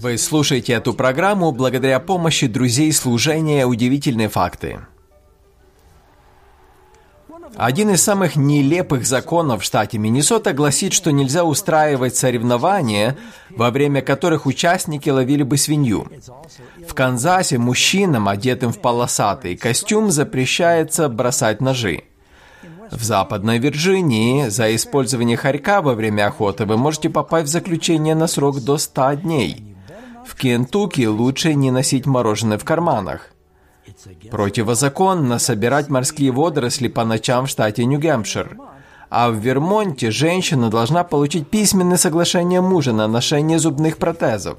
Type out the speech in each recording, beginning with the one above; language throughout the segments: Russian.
Вы слушаете эту программу благодаря помощи друзей служения «Удивительные факты». Один из самых нелепых законов в штате Миннесота гласит, что нельзя устраивать соревнования, во время которых участники ловили бы свинью. В Канзасе мужчинам, одетым в полосатый костюм, запрещается бросать ножи. В Западной Вирджинии за использование хорька во время охоты вы можете попасть в заключение на срок до 100 дней. В Кентукки лучше не носить мороженое в карманах. Противозаконно собирать морские водоросли по ночам в штате Нью-Гэмпшир. А в Вермонте женщина должна получить письменное соглашение мужа на ношение зубных протезов.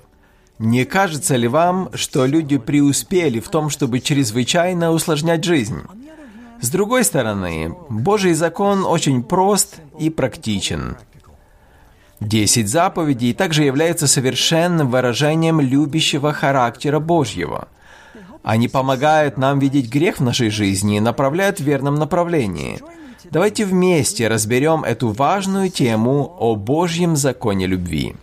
Не кажется ли вам, что люди преуспели в том, чтобы чрезвычайно усложнять жизнь? С другой стороны, Божий закон очень прост и практичен. Десять заповедей также являются совершенным выражением любящего характера Божьего. Они помогают нам видеть грех в нашей жизни и направляют в верном направлении. Давайте вместе разберем эту важную тему о Божьем законе любви.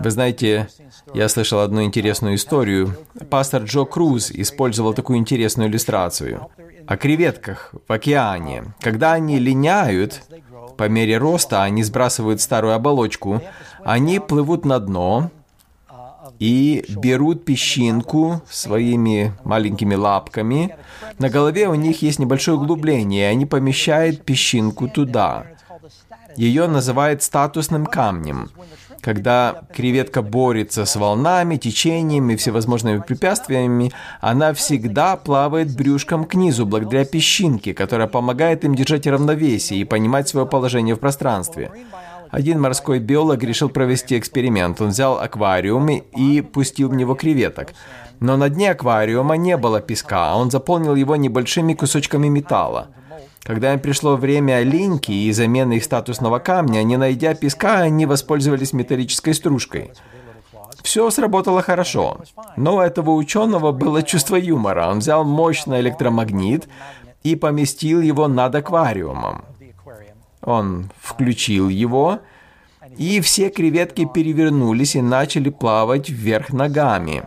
Вы знаете, я слышал одну интересную историю. Пастор Джо Круз использовал такую интересную иллюстрацию. О креветках в океане. Когда они линяют, по мере роста они сбрасывают старую оболочку, они плывут на дно и берут песчинку своими маленькими лапками. На голове у них есть небольшое углубление, и они помещают песчинку туда. Ее называют статусным камнем. Когда креветка борется с волнами, течениями всевозможными препятствиями, она всегда плавает брюшком к низу благодаря песчинке, которая помогает им держать равновесие и понимать свое положение в пространстве. Один морской биолог решил провести эксперимент. Он взял аквариум и пустил в него креветок. Но на дне аквариума не было песка, а он заполнил его небольшими кусочками металла. Когда им пришло время линьки и замены их статусного камня, не найдя песка, они воспользовались металлической стружкой. Все сработало хорошо, но у этого ученого было чувство юмора. Он взял мощный электромагнит и поместил его над аквариумом. Он включил его, и все креветки перевернулись и начали плавать вверх ногами.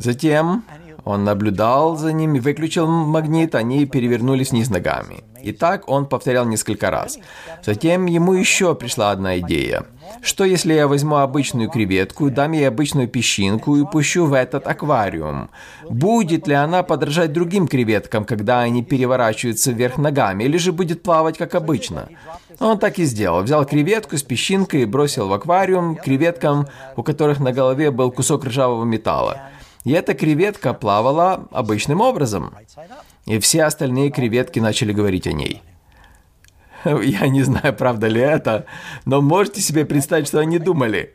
Затем он наблюдал за ними, выключил магнит, они перевернулись вниз ногами. И так он повторял несколько раз. Затем ему еще пришла одна идея. Что если я возьму обычную креветку, дам ей обычную песчинку и пущу в этот аквариум? Будет ли она подражать другим креветкам, когда они переворачиваются вверх ногами, или же будет плавать как обычно? Он так и сделал. Взял креветку с песчинкой и бросил в аквариум креветкам, у которых на голове был кусок ржавого металла. И эта креветка плавала обычным образом. И все остальные креветки начали говорить о ней. Я не знаю, правда ли это, но можете себе представить, что они думали.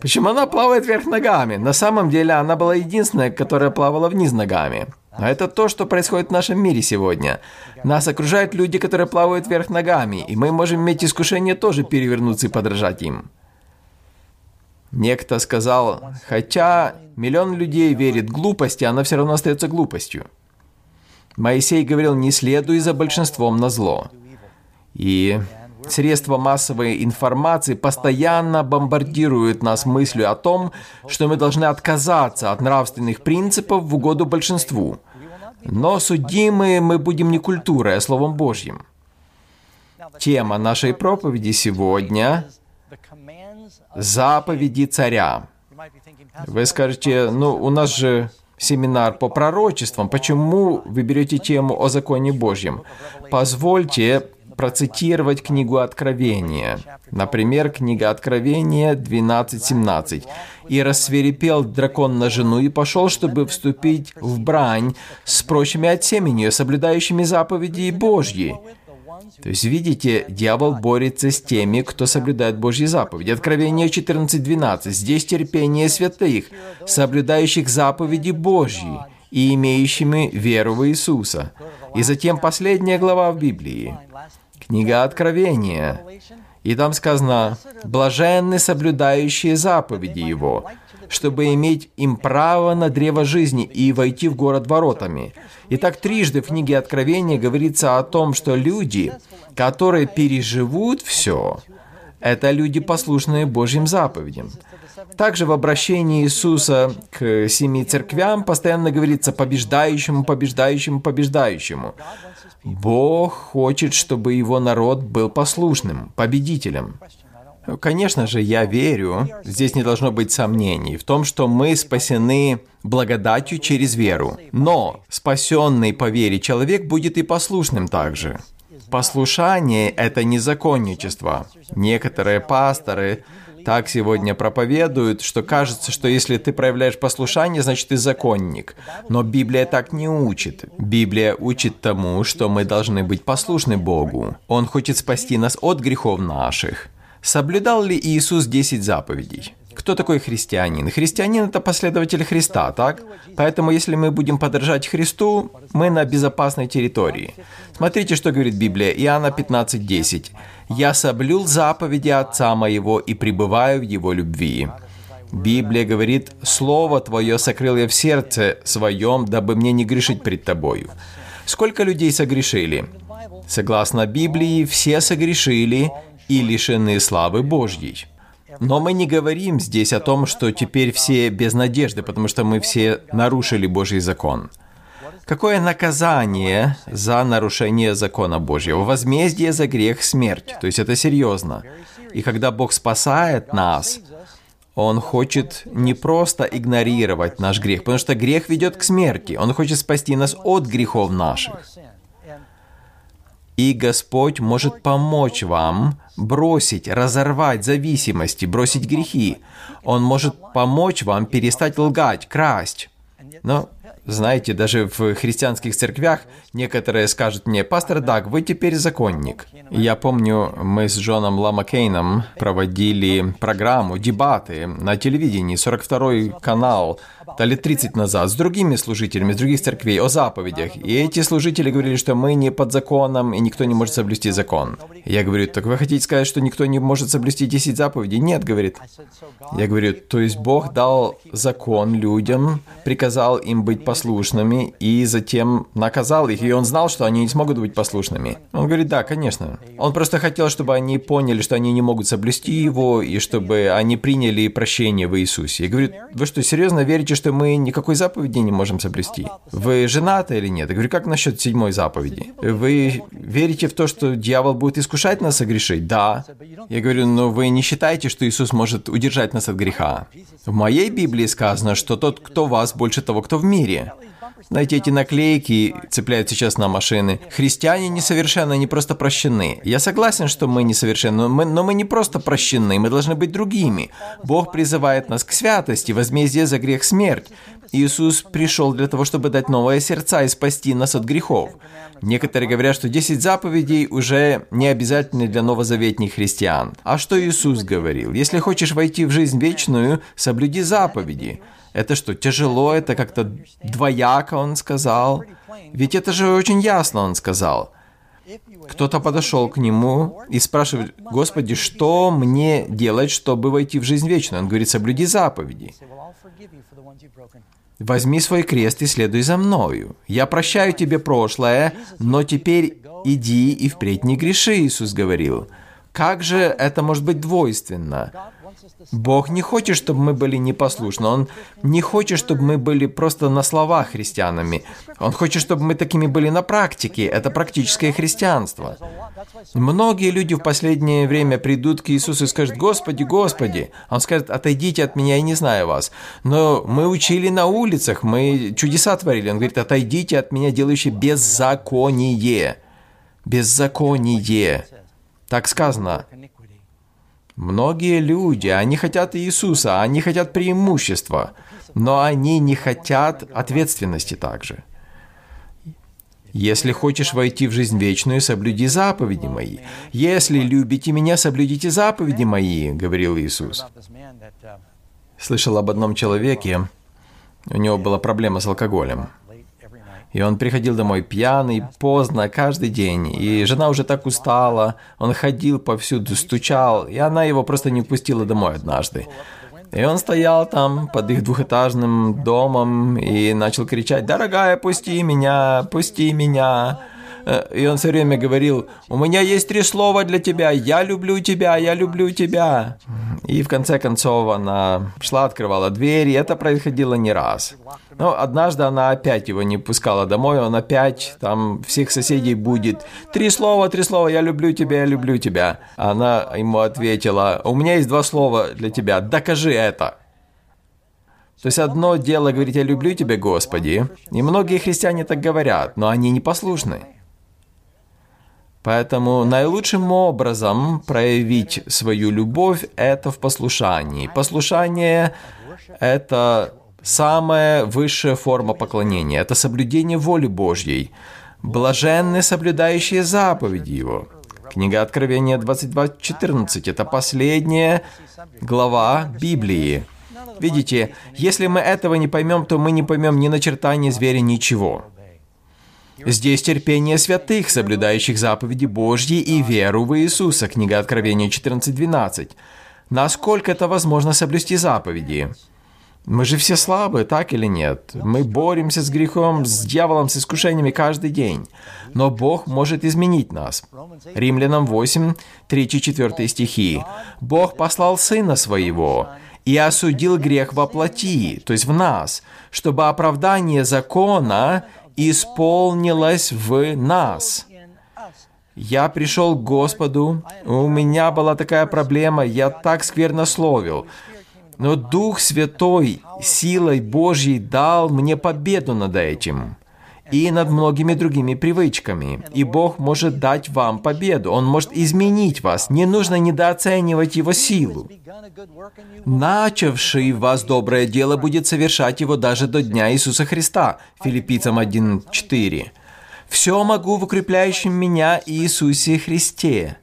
Почему она плавает вверх ногами? На самом деле она была единственная, которая плавала вниз ногами. А это то, что происходит в нашем мире сегодня. Нас окружают люди, которые плавают вверх ногами, и мы можем иметь искушение тоже перевернуться и подражать им. Некто сказал, хотя миллион людей верит глупости, она все равно остается глупостью. Моисей говорил, не следуй за большинством на зло. И средства массовой информации постоянно бомбардируют нас мыслью о том, что мы должны отказаться от нравственных принципов в угоду большинству. Но судимы мы будем не культурой, а Словом Божьим. Тема нашей проповеди сегодня заповеди царя. Вы скажете, ну, у нас же семинар по пророчествам. Почему вы берете тему о законе Божьем? Позвольте процитировать книгу Откровения. Например, книга Откровения 12.17. «И рассверепел дракон на жену и пошел, чтобы вступить в брань с прочими от семени, соблюдающими заповеди Божьи». То есть, видите, дьявол борется с теми, кто соблюдает Божьи заповеди. Откровение 14.12. Здесь терпение святых, соблюдающих заповеди Божьи и имеющими веру в Иисуса. И затем последняя глава в Библии. Книга Откровения. И там сказано, «Блаженны соблюдающие заповеди Его, чтобы иметь им право на древо жизни и войти в город воротами. Итак, трижды в книге Откровения говорится о том, что люди, которые переживут все, это люди, послушные Божьим заповедям. Также в обращении Иисуса к семи церквям постоянно говорится «побеждающему, побеждающему, побеждающему». Бог хочет, чтобы его народ был послушным, победителем. Конечно же, я верю, здесь не должно быть сомнений, в том, что мы спасены благодатью через веру. Но спасенный по вере человек будет и послушным также. Послушание – это не законничество. Некоторые пасторы так сегодня проповедуют, что кажется, что если ты проявляешь послушание, значит ты законник. Но Библия так не учит. Библия учит тому, что мы должны быть послушны Богу. Он хочет спасти нас от грехов наших. Соблюдал ли Иисус 10 заповедей? Кто такой христианин? Христианин – это последователь Христа, так? Поэтому, если мы будем подражать Христу, мы на безопасной территории. Смотрите, что говорит Библия, Иоанна 15:10. «Я соблюл заповеди Отца моего и пребываю в Его любви». Библия говорит, «Слово Твое сокрыл я в сердце своем, дабы мне не грешить пред Тобою». Сколько людей согрешили? Согласно Библии, все согрешили и лишены славы Божьей. Но мы не говорим здесь о том, что теперь все без надежды, потому что мы все нарушили Божий закон. Какое наказание за нарушение закона Божьего? Возмездие за грех – смерть. То есть это серьезно. И когда Бог спасает нас, Он хочет не просто игнорировать наш грех, потому что грех ведет к смерти. Он хочет спасти нас от грехов наших. И Господь может помочь вам бросить, разорвать зависимости, бросить грехи. Он может помочь вам перестать лгать, красть. Но знаете, даже в христианских церквях некоторые скажут мне, «Пастор Даг, вы теперь законник». Я помню, мы с Джоном Ламакейном проводили программу, дебаты на телевидении, 42-й канал, да лет 30 назад, с другими служителями, с других церквей о заповедях. И эти служители говорили, что мы не под законом, и никто не может соблюсти закон. Я говорю, так вы хотите сказать, что никто не может соблюсти 10 заповедей? Нет, говорит. Я говорю, то есть Бог дал закон людям, приказал им быть послушными, и затем наказал их, и он знал, что они не смогут быть послушными. Он говорит, да, конечно. Он просто хотел, чтобы они поняли, что они не могут соблюсти его, и чтобы они приняли прощение в Иисусе. Я говорю, вы что, серьезно верите, что мы никакой заповеди не можем соблюсти? Вы женаты или нет? Я говорю, как насчет седьмой заповеди? Вы верите в то, что дьявол будет искушать нас согрешить? Да. Я говорю, но вы не считаете, что Иисус может удержать нас от греха? В моей Библии сказано, что тот, кто вас, больше того, кто в мире. Знаете, эти наклейки цепляют сейчас на машины. Христиане несовершенны, они просто прощены. Я согласен, что мы несовершенны, но мы, но мы не просто прощены, мы должны быть другими. Бог призывает нас к святости, возмездие за грех смерть. Иисус пришел для того, чтобы дать новые сердца и спасти нас от грехов. Некоторые говорят, что 10 заповедей уже не обязательны для новозаветних христиан. А что Иисус говорил? Если хочешь войти в жизнь вечную, соблюди заповеди. Это что, тяжело? Это как-то двояко он сказал? Ведь это же очень ясно он сказал. Кто-то подошел к нему и спрашивает, «Господи, что мне делать, чтобы войти в жизнь вечную?» Он говорит, «Соблюди заповеди». «Возьми свой крест и следуй за мною. Я прощаю тебе прошлое, но теперь иди и впредь не греши», Иисус говорил. Как же это может быть двойственно? Бог не хочет, чтобы мы были непослушны. Он не хочет, чтобы мы были просто на словах христианами. Он хочет, чтобы мы такими были на практике. Это практическое христианство. Многие люди в последнее время придут к Иисусу и скажут, «Господи, Господи!» Он скажет, «Отойдите от меня, я не знаю вас». Но мы учили на улицах, мы чудеса творили. Он говорит, «Отойдите от меня, делающие беззаконие». Беззаконие. Так сказано. Многие люди, они хотят Иисуса, они хотят преимущества, но они не хотят ответственности также. Если хочешь войти в жизнь вечную, соблюди заповеди мои. Если любите меня, соблюдите заповеди мои, говорил Иисус. Слышал об одном человеке, у него была проблема с алкоголем. И он приходил домой пьяный, поздно, каждый день. И жена уже так устала, он ходил повсюду, стучал, и она его просто не пустила домой однажды. И он стоял там под их двухэтажным домом и начал кричать, «Дорогая, пусти меня, пусти меня!» Э, и он все время говорил, у меня есть три слова для тебя, я люблю тебя, я люблю тебя. И в конце концов она шла, открывала дверь, и это происходило не раз. Но однажды она опять его не пускала домой, он опять там всех соседей будет. Три слова, три слова, я люблю тебя, я люблю тебя. Она ему ответила, у меня есть два слова для тебя, докажи это. То есть одно дело говорить «я люблю тебя, Господи», и многие христиане так говорят, но они непослушны. Поэтому наилучшим образом проявить свою любовь – это в послушании. Послушание – это самая высшая форма поклонения, это соблюдение воли Божьей. Блаженны, соблюдающие заповеди Его. Книга Откровения 22.14 – это последняя глава Библии. Видите, если мы этого не поймем, то мы не поймем ни начертания зверя, ничего. Здесь терпение святых, соблюдающих заповеди Божьи и веру в Иисуса. Книга Откровения 14.12. Насколько это возможно соблюсти заповеди? Мы же все слабы, так или нет? Мы боремся с грехом, с дьяволом, с искушениями каждый день. Но Бог может изменить нас. Римлянам 8, 3-4 стихи. «Бог послал Сына Своего, и осудил грех во плоти, то есть в нас, чтобы оправдание закона исполнилось в нас. Я пришел к Господу, у меня была такая проблема, я так сквернословил. Но Дух Святой силой Божьей дал мне победу над этим и над многими другими привычками. И Бог может дать вам победу. Он может изменить вас. Не нужно недооценивать Его силу. Начавший вас доброе дело будет совершать его даже до Дня Иисуса Христа. Филиппийцам 1.4. «Все могу в укрепляющем меня Иисусе Христе».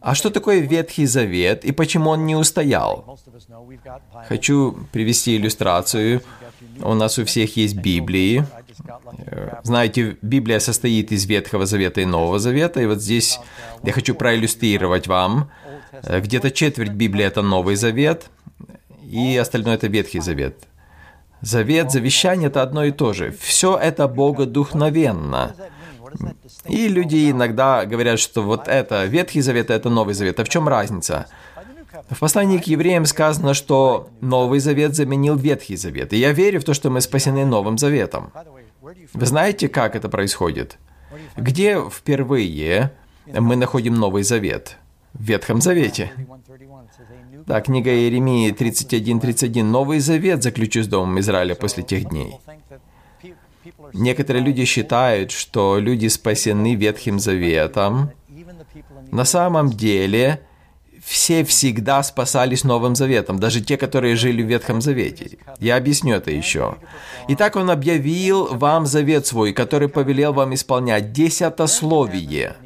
А что такое Ветхий Завет и почему он не устоял? Хочу привести иллюстрацию. У нас у всех есть Библии. Знаете, Библия состоит из Ветхого Завета и Нового Завета, и вот здесь я хочу проиллюстрировать вам. Где-то четверть Библии – это Новый Завет, и остальное – это Ветхий Завет. Завет, завещание – это одно и то же. Все это богодухновенно. И люди иногда говорят, что вот это Ветхий Завет, это Новый Завет. А в чем разница? В послании к евреям сказано, что Новый Завет заменил Ветхий Завет. И я верю в то, что мы спасены Новым Заветом. Вы знаете, как это происходит? Где впервые мы находим Новый Завет? В Ветхом Завете. Да, книга Иеремии 31.31. «Новый завет заключу с Домом Израиля после тех дней». Некоторые люди считают, что люди спасены Ветхим Заветом. На самом деле, все всегда спасались Новым Заветом, даже те, которые жили в Ветхом Завете. Я объясню это еще. Итак, он объявил вам завет свой, который повелел вам исполнять десятословие.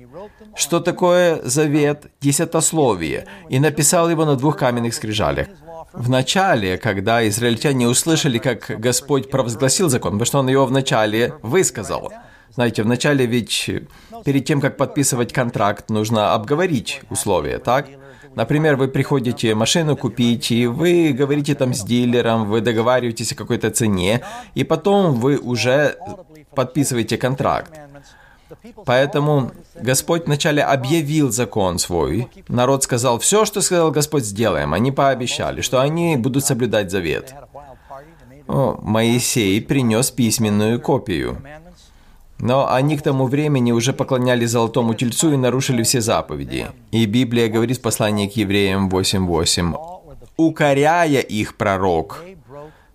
Что такое завет? Десятословие. И написал его на двух каменных скрижалях. В начале, когда израильтяне услышали, как Господь провозгласил закон, потому что Он его вначале высказал. Знаете, вначале ведь перед тем, как подписывать контракт, нужно обговорить условия, так? Например, вы приходите машину купить, и вы говорите там с дилером, вы договариваетесь о какой-то цене, и потом вы уже подписываете контракт. Поэтому Господь вначале объявил закон свой. Народ сказал, все, что сказал Господь, сделаем. Они пообещали, что они будут соблюдать завет. О, Моисей принес письменную копию. Но они к тому времени уже поклонялись золотому тельцу и нарушили все заповеди. И Библия говорит в послании к евреям 8.8, «Укоряя их пророк».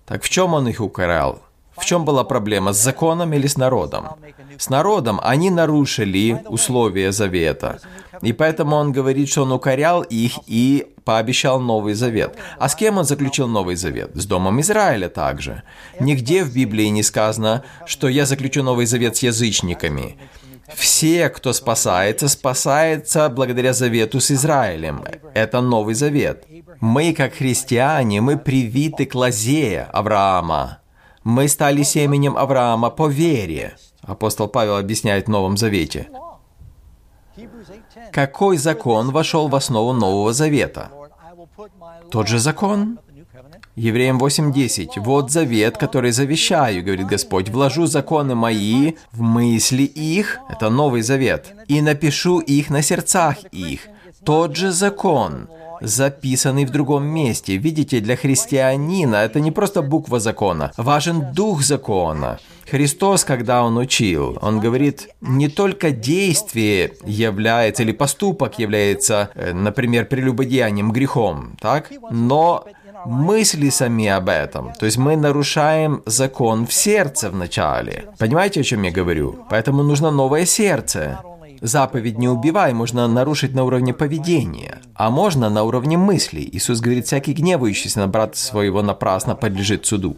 Так в чем он их укорял? В чем была проблема, с законом или с народом? С народом они нарушили условия завета. И поэтому он говорит, что он укорял их и пообещал Новый Завет. А с кем он заключил Новый Завет? С Домом Израиля также. Нигде в Библии не сказано, что я заключу Новый Завет с язычниками. Все, кто спасается, спасается благодаря завету с Израилем. Это Новый Завет. Мы, как христиане, мы привиты к лозе Авраама. Мы стали семенем Авраама по вере. Апостол Павел объясняет в Новом Завете. Какой закон вошел в основу Нового Завета? Тот же закон. Евреям 8.10. «Вот завет, который завещаю, говорит Господь, вложу законы мои в мысли их, это Новый Завет, и напишу их на сердцах их». Тот же закон, записанный в другом месте. Видите, для христианина это не просто буква закона, важен дух закона. Христос, когда Он учил, Он говорит, не только действие является, или поступок является, э, например, прелюбодеянием, грехом, так? Но мысли сами об этом. То есть мы нарушаем закон в сердце вначале. Понимаете, о чем я говорю? Поэтому нужно новое сердце. Заповедь «не убивай» можно нарушить на уровне поведения, а можно на уровне мыслей. Иисус говорит, всякий гневающийся на брата своего напрасно подлежит суду.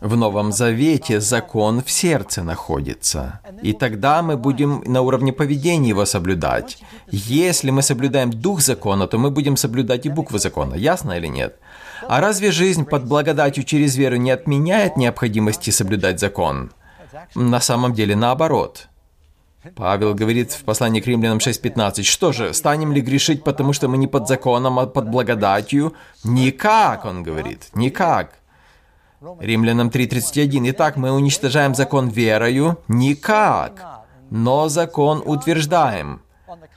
В Новом Завете закон в сердце находится. И тогда мы будем на уровне поведения его соблюдать. Если мы соблюдаем дух закона, то мы будем соблюдать и буквы закона. Ясно или нет? А разве жизнь под благодатью через веру не отменяет необходимости соблюдать закон? На самом деле наоборот. Павел говорит в послании к римлянам 6.15, «Что же, станем ли грешить, потому что мы не под законом, а под благодатью?» Никак, он говорит, никак. Римлянам 3.31, «Итак, мы уничтожаем закон верою?» Никак, но закон утверждаем.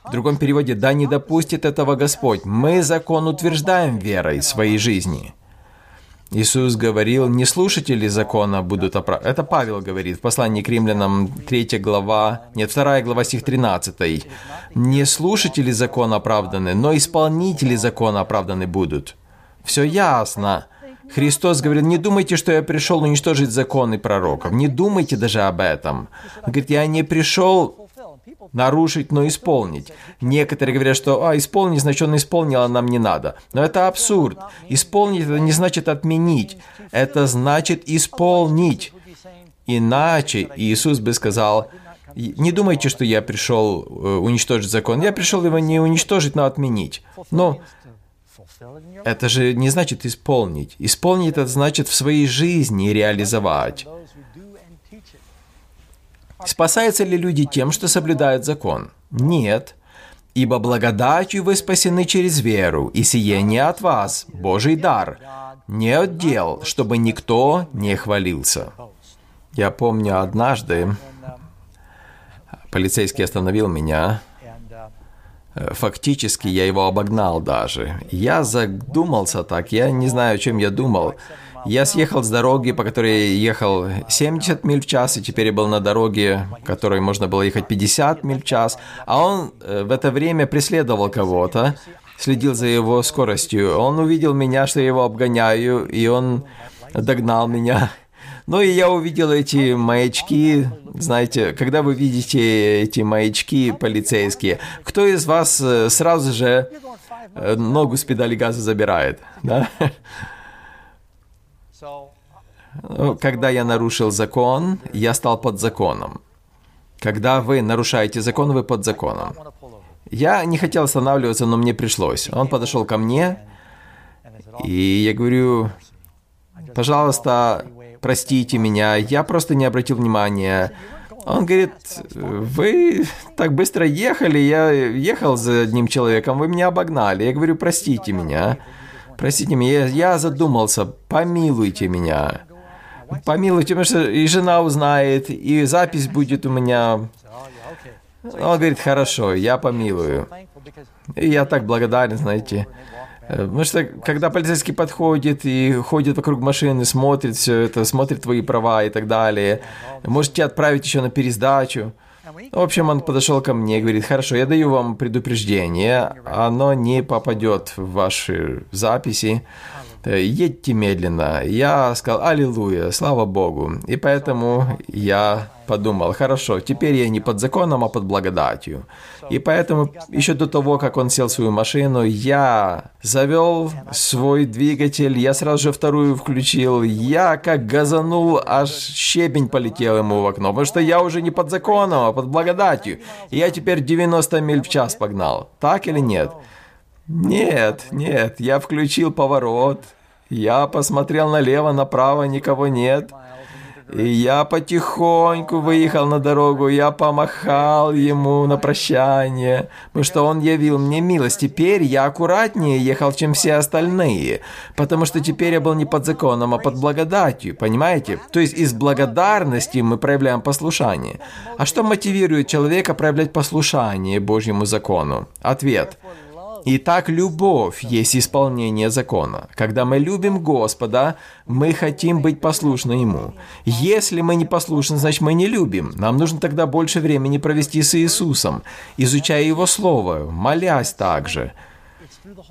В другом переводе, «Да не допустит этого Господь». Мы закон утверждаем верой своей жизни. Иисус говорил, не слушатели закона будут оправданы. Это Павел говорит в послании к римлянам 3 глава, нет, 2 глава стих 13. Не слушатели закона оправданы, но исполнители закона оправданы будут. Все ясно. Христос говорит, не думайте, что я пришел уничтожить закон и пророков. Не думайте даже об этом. Он говорит, я не пришел нарушить, но исполнить. Некоторые говорят, что а, исполнить, значит, он исполнил, а нам не надо. Но это абсурд. Исполнить это не значит отменить. Это значит исполнить. Иначе Иисус бы сказал, не думайте, что я пришел э, уничтожить закон. Я пришел его не уничтожить, но отменить. Но это же не значит исполнить. Исполнить это значит в своей жизни реализовать. Спасаются ли люди тем, что соблюдают закон? Нет. Ибо благодатью вы спасены через веру, и сие не от вас, Божий дар, не от дел, чтобы никто не хвалился. Я помню однажды, полицейский остановил меня, Фактически я его обогнал даже. Я задумался так, я не знаю, о чем я думал. Я съехал с дороги, по которой ехал 70 миль в час, и теперь я был на дороге, которой можно было ехать 50 миль в час. А он э, в это время преследовал кого-то, следил за его скоростью. Он увидел меня, что я его обгоняю, и он догнал меня. Ну и я увидел эти маячки, знаете, когда вы видите эти маячки полицейские, кто из вас э, сразу же э, ногу с педали газа забирает, да? Ну, когда я нарушил закон, я стал под законом. Когда вы нарушаете закон, вы под законом. Я не хотел останавливаться, но мне пришлось. Он подошел ко мне, и я говорю, пожалуйста, простите меня, я просто не обратил внимания. Он говорит, вы так быстро ехали, я ехал за одним человеком, вы меня обогнали. Я говорю, простите меня, простите меня, я задумался, помилуйте меня. Помилуйте, потому что и жена узнает, и запись будет у меня. Он говорит, хорошо, я помилую. И я так благодарен, знаете. Потому что когда полицейский подходит и ходит вокруг машины, смотрит все это, смотрит твои права и так далее, может тебя отправить еще на пересдачу. В общем, он подошел ко мне и говорит, хорошо, я даю вам предупреждение, оно не попадет в ваши записи. Э, едьте медленно. Я сказал, аллилуйя, слава Богу. И поэтому я подумал, хорошо, теперь я не под законом, а под благодатью. И поэтому еще до того, как он сел в свою машину, я завел свой двигатель, я сразу же вторую включил, я как газанул, аж щебень полетел ему в окно, потому что я уже не под законом, а под благодатью. И я теперь 90 миль в час погнал. Так или нет? Нет, нет, я включил поворот, я посмотрел налево, направо, никого нет. И я потихоньку выехал на дорогу, я помахал ему на прощание, потому что он явил мне милость. Теперь я аккуратнее ехал, чем все остальные, потому что теперь я был не под законом, а под благодатью, понимаете? То есть из благодарности мы проявляем послушание. А что мотивирует человека проявлять послушание Божьему закону? Ответ – Итак, любовь есть исполнение закона. Когда мы любим Господа, мы хотим быть послушны Ему. Если мы не послушны, значит мы не любим. Нам нужно тогда больше времени провести с Иисусом, изучая Его Слово, молясь также.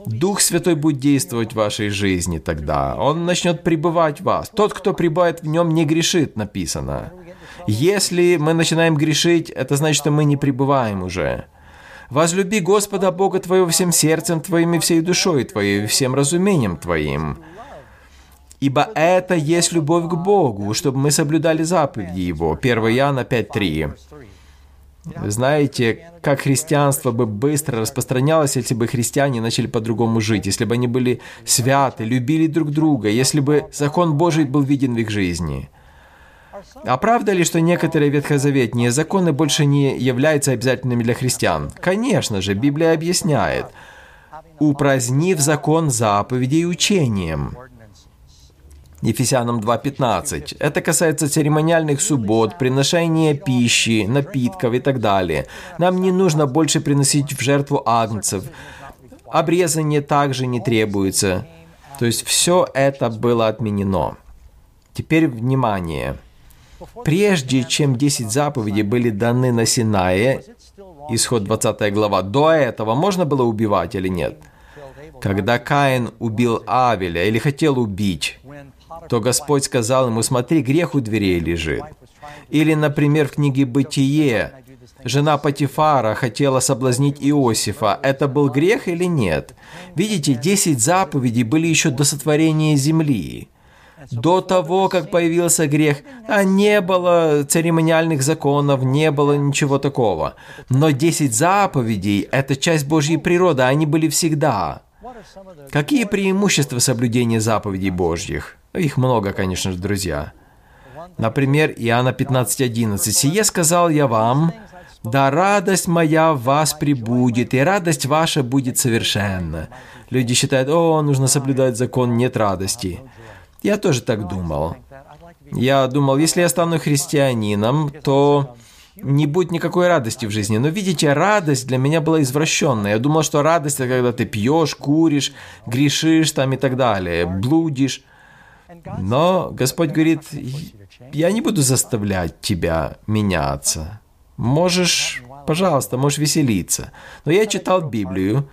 Дух Святой будет действовать в вашей жизни тогда. Он начнет пребывать в вас. Тот, кто пребывает в нем, не грешит, написано. Если мы начинаем грешить, это значит, что мы не пребываем уже. Возлюби Господа Бога твоего всем сердцем твоим и всей душой твоей, и всем разумением твоим. Ибо это есть любовь к Богу, чтобы мы соблюдали заповеди Его. 1 Иоанна 5.3. Знаете, как христианство бы быстро распространялось, если бы христиане начали по-другому жить, если бы они были святы, любили друг друга, если бы закон Божий был виден в их жизни – а правда ли, что некоторые ветхозаветные законы больше не являются обязательными для христиан? Конечно же, Библия объясняет, упразднив закон заповедей учением. Ефесянам 2.15. Это касается церемониальных суббот, приношения пищи, напитков и так далее. Нам не нужно больше приносить в жертву агнцев. Обрезание также не требуется. То есть все это было отменено. Теперь внимание. Прежде чем 10 заповедей были даны на Синае, исход 20 глава, до этого можно было убивать или нет? Когда Каин убил Авеля или хотел убить, то Господь сказал ему, смотри, грех у дверей лежит. Или, например, в книге «Бытие» жена Патифара хотела соблазнить Иосифа. Это был грех или нет? Видите, 10 заповедей были еще до сотворения земли. До того, как появился грех, а не было церемониальных законов, не было ничего такого. Но 10 заповедей – это часть Божьей природы, они были всегда. Какие преимущества соблюдения заповедей Божьих? Их много, конечно же, друзья. Например, Иоанна 15.11. «Сие сказал я вам, да радость моя в вас прибудет, и радость ваша будет совершенна». Люди считают, о, нужно соблюдать закон, нет радости. Я тоже так думал. Я думал, если я стану христианином, то не будет никакой радости в жизни. Но видите, радость для меня была извращенная. Я думал, что радость это когда ты пьешь, куришь, грешишь там и так далее, блудишь. Но Господь говорит, я не буду заставлять тебя меняться. Можешь, пожалуйста, можешь веселиться. Но я читал Библию,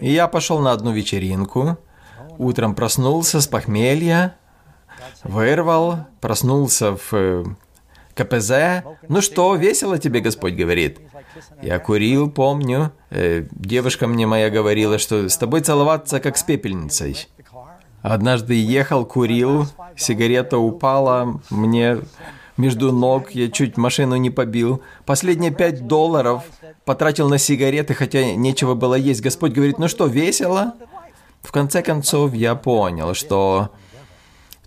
и я пошел на одну вечеринку, Утром проснулся с похмелья, вырвал, проснулся в э, КПЗ. Ну что, весело тебе, Господь говорит. Я курил, помню. Э, девушка мне моя говорила, что с тобой целоваться, как с пепельницей. Однажды ехал, курил, сигарета упала мне между ног, я чуть машину не побил. Последние пять долларов потратил на сигареты, хотя нечего было есть. Господь говорит, ну что, весело? В конце концов, я понял, что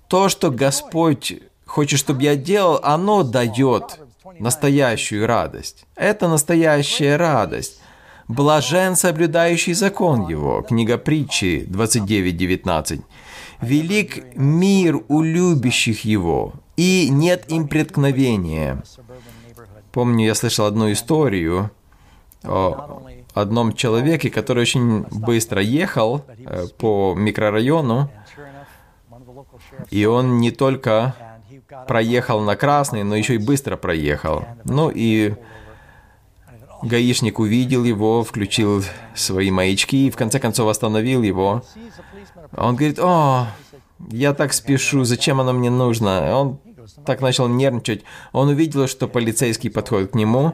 то, что Господь хочет, чтобы я делал, оно дает настоящую радость. Это настоящая радость. Блажен, соблюдающий закон его. Книга притчи 29.19. Велик мир у любящих его, и нет им преткновения. Помню, я слышал одну историю о одном человеке, который очень быстро ехал э, по микрорайону, и он не только проехал на красный, но еще и быстро проехал. Ну и гаишник увидел его, включил свои маячки и в конце концов остановил его. Он говорит, о, я так спешу, зачем оно мне нужно? Он так начал нервничать. Он увидел, что полицейский подходит к нему,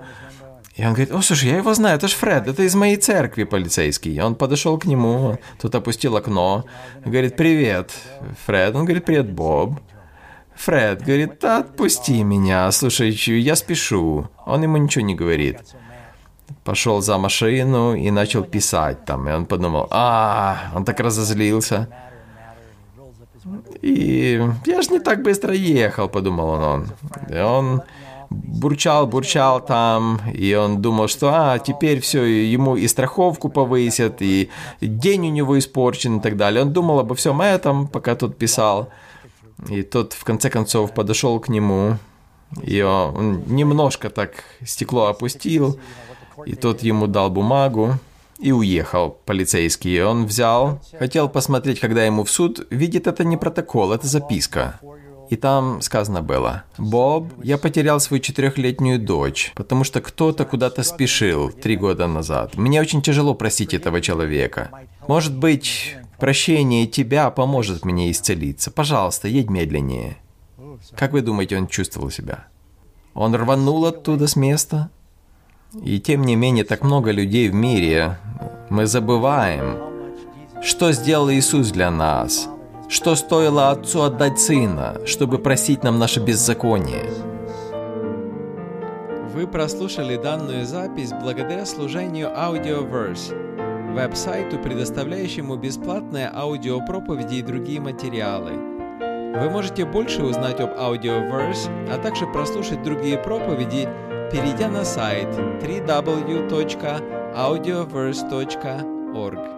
и он говорит, о, слушай, я его знаю, это же Фред, это из моей церкви полицейский. Он подошел к нему, тут опустил окно, говорит, привет, Фред. Он говорит, привет, Боб. Фред говорит, да отпусти меня, слушай, я спешу. Он ему ничего не говорит. Пошел за машину и начал писать там. И он подумал, а, он так разозлился. И я же не так быстро ехал, подумал он. И он бурчал, бурчал там, и он думал, что а, теперь все, ему и страховку повысят, и день у него испорчен и так далее. Он думал обо всем этом, пока тот писал. И тот в конце концов подошел к нему, и он немножко так стекло опустил, и тот ему дал бумагу и уехал полицейский. Он взял, хотел посмотреть, когда ему в суд, видит, это не протокол, это записка. И там сказано было, «Боб, я потерял свою четырехлетнюю дочь, потому что кто-то куда-то спешил три года назад. Мне очень тяжело простить этого человека. Может быть, прощение тебя поможет мне исцелиться. Пожалуйста, едь медленнее». Как вы думаете, он чувствовал себя? Он рванул оттуда с места? И тем не менее, так много людей в мире. Мы забываем, что сделал Иисус для нас – что стоило Отцу отдать Сына, чтобы просить нам наше беззаконие? Вы прослушали данную запись благодаря служению Audioverse, веб-сайту, предоставляющему бесплатные аудиопроповеди и другие материалы. Вы можете больше узнать об Audioverse, а также прослушать другие проповеди, перейдя на сайт www.audioverse.org.